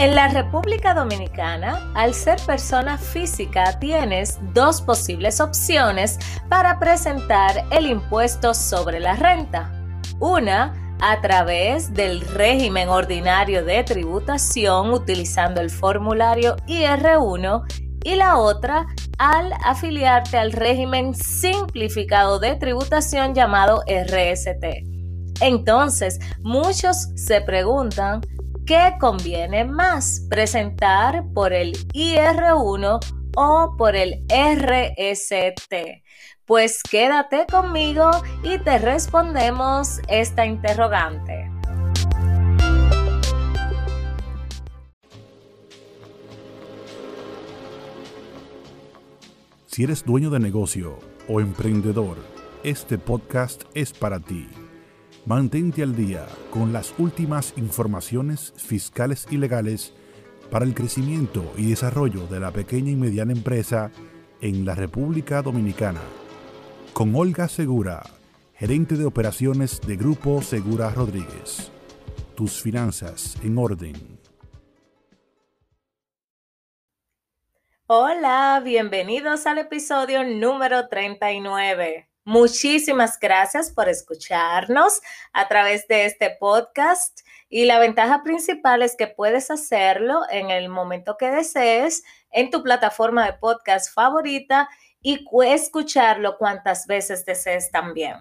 En la República Dominicana, al ser persona física, tienes dos posibles opciones para presentar el impuesto sobre la renta. Una, a través del régimen ordinario de tributación utilizando el formulario IR1 y la otra al afiliarte al régimen simplificado de tributación llamado RST. Entonces, muchos se preguntan, ¿Qué conviene más? ¿Presentar por el IR1 o por el RST? Pues quédate conmigo y te respondemos esta interrogante. Si eres dueño de negocio o emprendedor, este podcast es para ti. Mantente al día con las últimas informaciones fiscales y legales para el crecimiento y desarrollo de la pequeña y mediana empresa en la República Dominicana. Con Olga Segura, gerente de operaciones de Grupo Segura Rodríguez. Tus finanzas en orden. Hola, bienvenidos al episodio número 39. Muchísimas gracias por escucharnos a través de este podcast y la ventaja principal es que puedes hacerlo en el momento que desees en tu plataforma de podcast favorita y escucharlo cuantas veces desees también.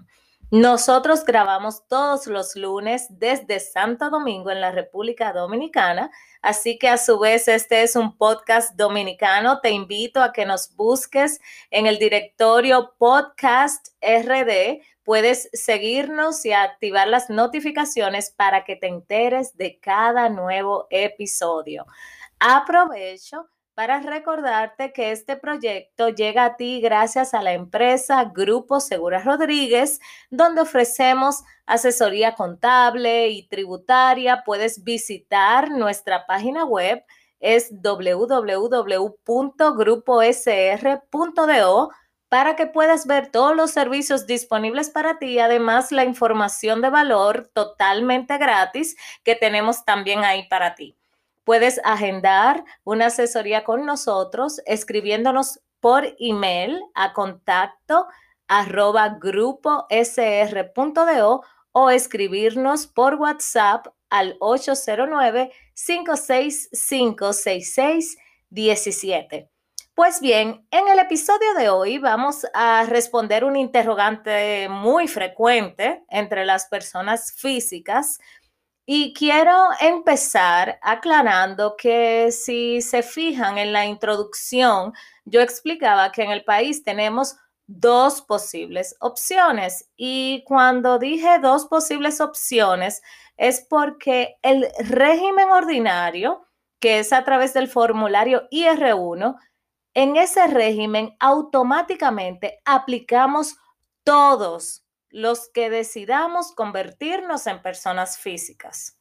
Nosotros grabamos todos los lunes desde Santo Domingo en la República Dominicana, así que a su vez este es un podcast dominicano. Te invito a que nos busques en el directorio Podcast RD. Puedes seguirnos y activar las notificaciones para que te enteres de cada nuevo episodio. Aprovecho para recordarte que este proyecto llega a ti gracias a la empresa Grupo Segura Rodríguez, donde ofrecemos asesoría contable y tributaria. Puedes visitar nuestra página web, es www.gruposr.do para que puedas ver todos los servicios disponibles para ti, además la información de valor totalmente gratis que tenemos también ahí para ti. Puedes agendar una asesoría con nosotros escribiéndonos por email a contacto arroba gruposr.do o escribirnos por WhatsApp al 809-565-6617. Pues bien, en el episodio de hoy vamos a responder un interrogante muy frecuente entre las personas físicas y quiero empezar aclarando que si se fijan en la introducción, yo explicaba que en el país tenemos dos posibles opciones. Y cuando dije dos posibles opciones, es porque el régimen ordinario, que es a través del formulario IR1, en ese régimen automáticamente aplicamos todos los que decidamos convertirnos en personas físicas.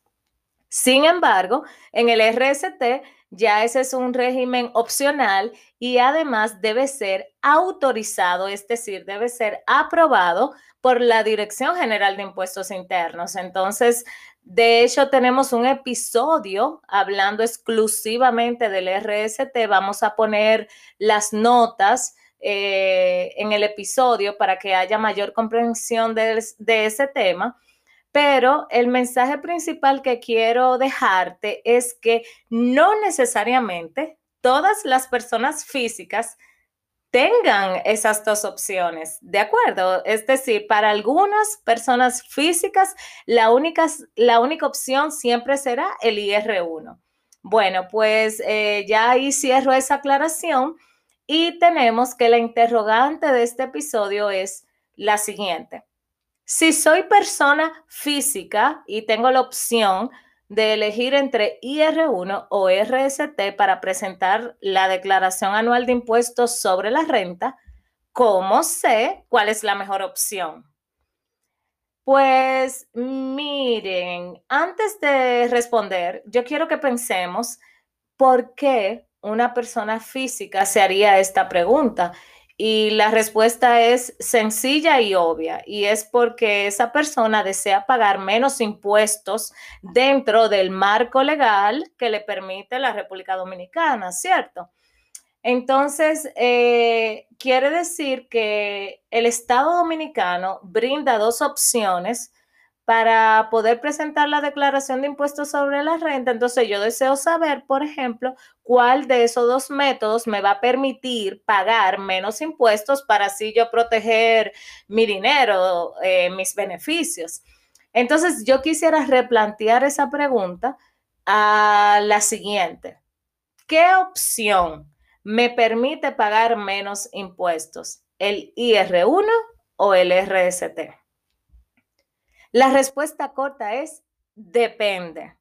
Sin embargo, en el RST ya ese es un régimen opcional y además debe ser autorizado, es decir, debe ser aprobado por la Dirección General de Impuestos Internos. Entonces, de hecho, tenemos un episodio hablando exclusivamente del RST. Vamos a poner las notas eh, en el episodio para que haya mayor comprensión de, ese tema. Pero el mensaje principal que quiero dejarte es que no necesariamente todas las personas físicas tengan esas dos opciones, ¿de acuerdo? Es decir, para algunas personas físicas, la única, la única opción siempre será el IR1. Bueno, pues eh, ya ahí cierro esa aclaración y tenemos que la interrogante de este episodio es la siguiente. Si soy persona física y tengo la opción de elegir entre IR1 o RST para presentar la declaración anual de impuestos sobre la renta, ¿cómo sé cuál es la mejor opción? Pues miren, antes de responder, yo quiero que pensemos por qué una persona física se haría esta pregunta. Y la respuesta es sencilla y obvia, y es porque esa persona desea pagar menos impuestos dentro del marco legal que le permite la República Dominicana, ¿cierto? Entonces, eh, quiere decir que el Estado dominicano brinda dos opciones para poder presentar la declaración de impuestos sobre la renta. Entonces yo deseo saber, por ejemplo, cuál de esos dos métodos me va a permitir pagar menos impuestos para así yo proteger mi dinero, eh, mis beneficios. Entonces yo quisiera replantear esa pregunta a la siguiente. ¿Qué opción me permite pagar menos impuestos? ¿El IR1 o el RST? La respuesta corta es depende.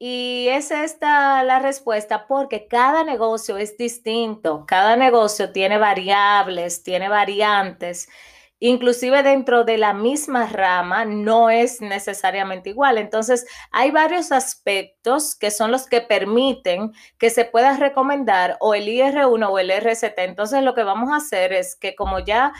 Y es esta la respuesta porque cada negocio es distinto, cada negocio tiene variables, tiene variantes, inclusive dentro de la misma rama no es necesariamente igual. Entonces, hay varios aspectos que son los que permiten que se pueda recomendar o el IR1 o el RCT. Entonces, lo que vamos a hacer es que como ya...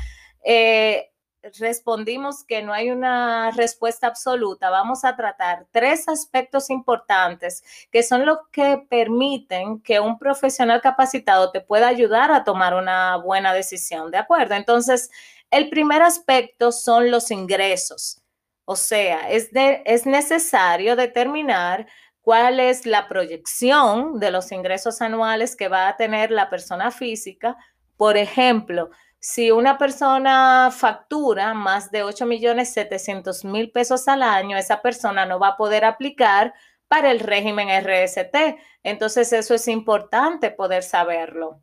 Eh, respondimos que no hay una respuesta absoluta, vamos a tratar tres aspectos importantes que son los que permiten que un profesional capacitado te pueda ayudar a tomar una buena decisión, ¿de acuerdo? Entonces, el primer aspecto son los ingresos. O sea, es, es necesario determinar cuál es la proyección de los ingresos anuales que va a tener la persona física. Por ejemplo, si una persona factura más de 8 millones 700 mil pesos al año, esa persona no va a poder aplicar para el régimen RST. Entonces, eso es importante poder saberlo.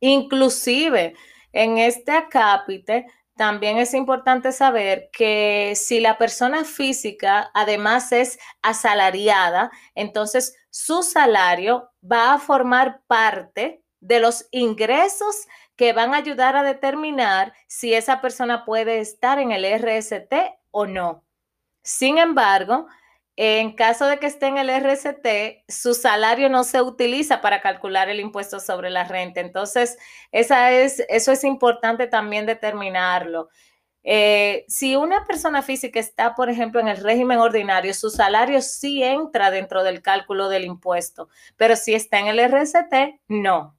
Inclusive, en este acápite, también es importante saber que si la persona física además es asalariada, entonces su salario va a formar parte de los ingresos que van a ayudar a determinar si esa persona puede estar en el RST o no. Sin embargo, en caso de que esté en el RST, su salario no se utiliza para calcular el impuesto sobre la renta. Entonces, esa es, eso es importante también determinarlo. Eh, si una persona física está, por ejemplo, en el régimen ordinario, su salario sí entra dentro del cálculo del impuesto, pero si está en el RST, no.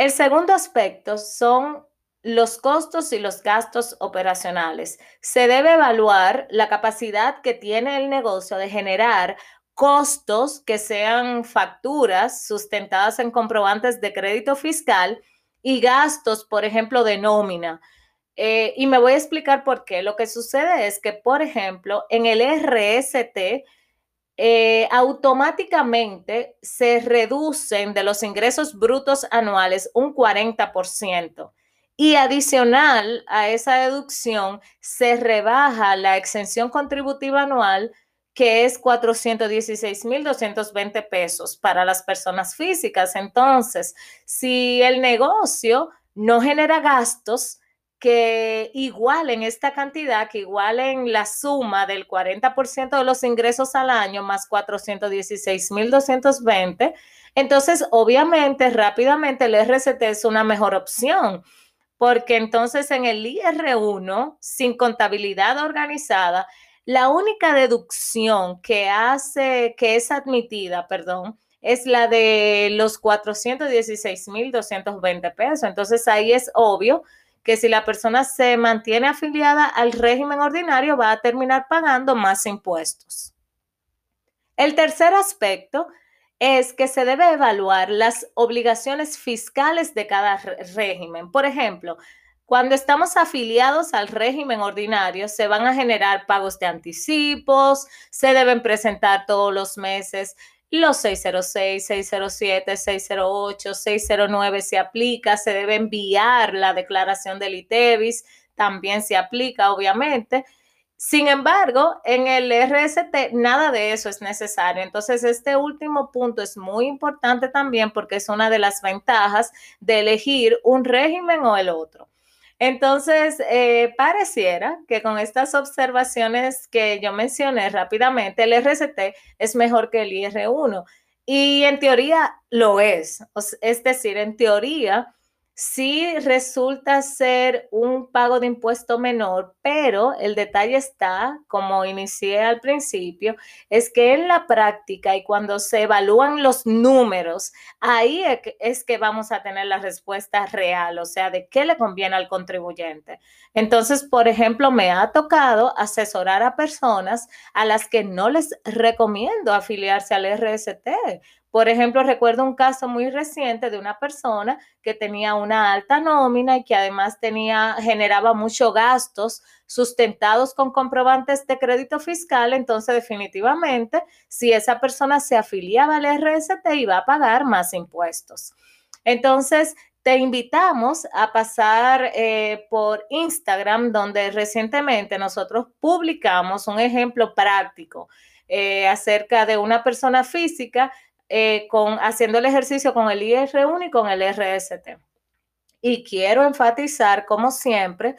El segundo aspecto son los costos y los gastos operacionales. Se debe evaluar la capacidad que tiene el negocio de generar costos que sean facturas sustentadas en comprobantes de crédito fiscal y gastos, por ejemplo, de nómina. Eh, y me voy a explicar por qué. Lo que sucede es que, por ejemplo, en el RST, eh, automáticamente se reducen de los ingresos brutos anuales un 40%. Y adicional a esa deducción, se rebaja la exención contributiva anual, que es 416.220 pesos para las personas físicas. Entonces, si el negocio no genera gastos, que igualen esta cantidad, que igualen la suma del 40% de los ingresos al año más 416.220. Entonces, obviamente, rápidamente el RCT es una mejor opción, porque entonces en el IR1, sin contabilidad organizada, la única deducción que hace, que es admitida, perdón, es la de los 416.220 pesos. Entonces ahí es obvio que si la persona se mantiene afiliada al régimen ordinario va a terminar pagando más impuestos. El tercer aspecto es que se debe evaluar las obligaciones fiscales de cada régimen. Por ejemplo, cuando estamos afiliados al régimen ordinario, se van a generar pagos de anticipos, se deben presentar todos los meses los 606, 607, 608, 609 se aplica, se debe enviar la declaración del ITEVIS, también se aplica, obviamente. Sin embargo, en el RST nada de eso es necesario. Entonces, este último punto es muy importante también porque es una de las ventajas de elegir un régimen o el otro. Entonces, eh, pareciera que con estas observaciones que yo mencioné rápidamente, el RCT es mejor que el IR1. Y en teoría lo es. Es decir, en teoría, sí resulta ser un pago de impuesto menor, pero el detalle está, como inicié al principio, es que en la práctica y cuando se evalúan los números, ahí es que vamos a tener la respuesta real, o sea, de qué le conviene al contribuyente. Entonces, por ejemplo, me ha tocado asesorar a personas a las que no les recomiendo afiliarse al RST por ejemplo, recuerdo un caso muy reciente de una persona que tenía una alta nómina y que además tenía, generaba muchos gastos sustentados con comprobantes de crédito fiscal. Entonces, definitivamente, si esa persona se afiliaba al RST, iba a pagar más impuestos. Entonces, te invitamos a pasar eh, por Instagram, donde recientemente nosotros publicamos un ejemplo práctico eh, acerca de una persona física eh, con, haciendo el ejercicio con el IR1 y con el RST. Y quiero enfatizar, como siempre,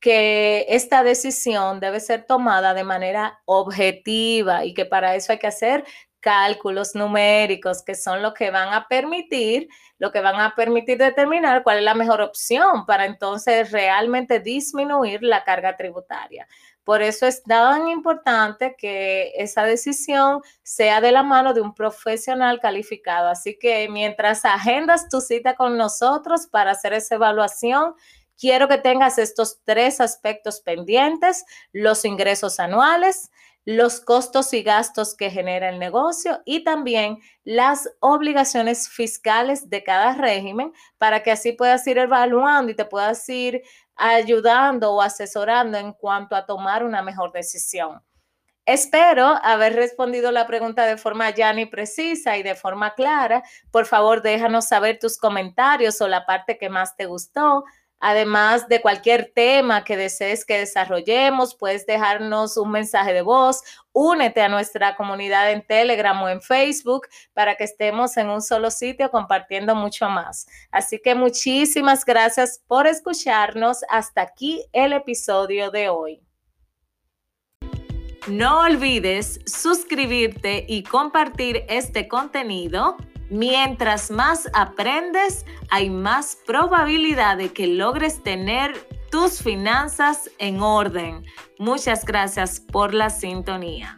que esta decisión debe ser tomada de manera objetiva y que para eso hay que hacer cálculos numéricos que son lo que van a permitir, lo que van a permitir determinar cuál es la mejor opción para entonces realmente disminuir la carga tributaria. Por eso es tan importante que esa decisión sea de la mano de un profesional calificado. Así que mientras agendas tu cita con nosotros para hacer esa evaluación, quiero que tengas estos tres aspectos pendientes, los ingresos anuales, los costos y gastos que genera el negocio y también las obligaciones fiscales de cada régimen para que así puedas ir evaluando y te puedas ir ayudando o asesorando en cuanto a tomar una mejor decisión. Espero haber respondido la pregunta de forma llana y precisa y de forma clara. Por favor, déjanos saber tus comentarios o la parte que más te gustó. Además de cualquier tema que desees que desarrollemos, puedes dejarnos un mensaje de voz. Únete a nuestra comunidad en Telegram o en Facebook para que estemos en un solo sitio compartiendo mucho más. Así que muchísimas gracias por escucharnos. Hasta aquí el episodio de hoy. No olvides suscribirte y compartir este contenido Mientras más aprendes, hay más probabilidad de que logres tener tus finanzas en orden. Muchas gracias por la sintonía.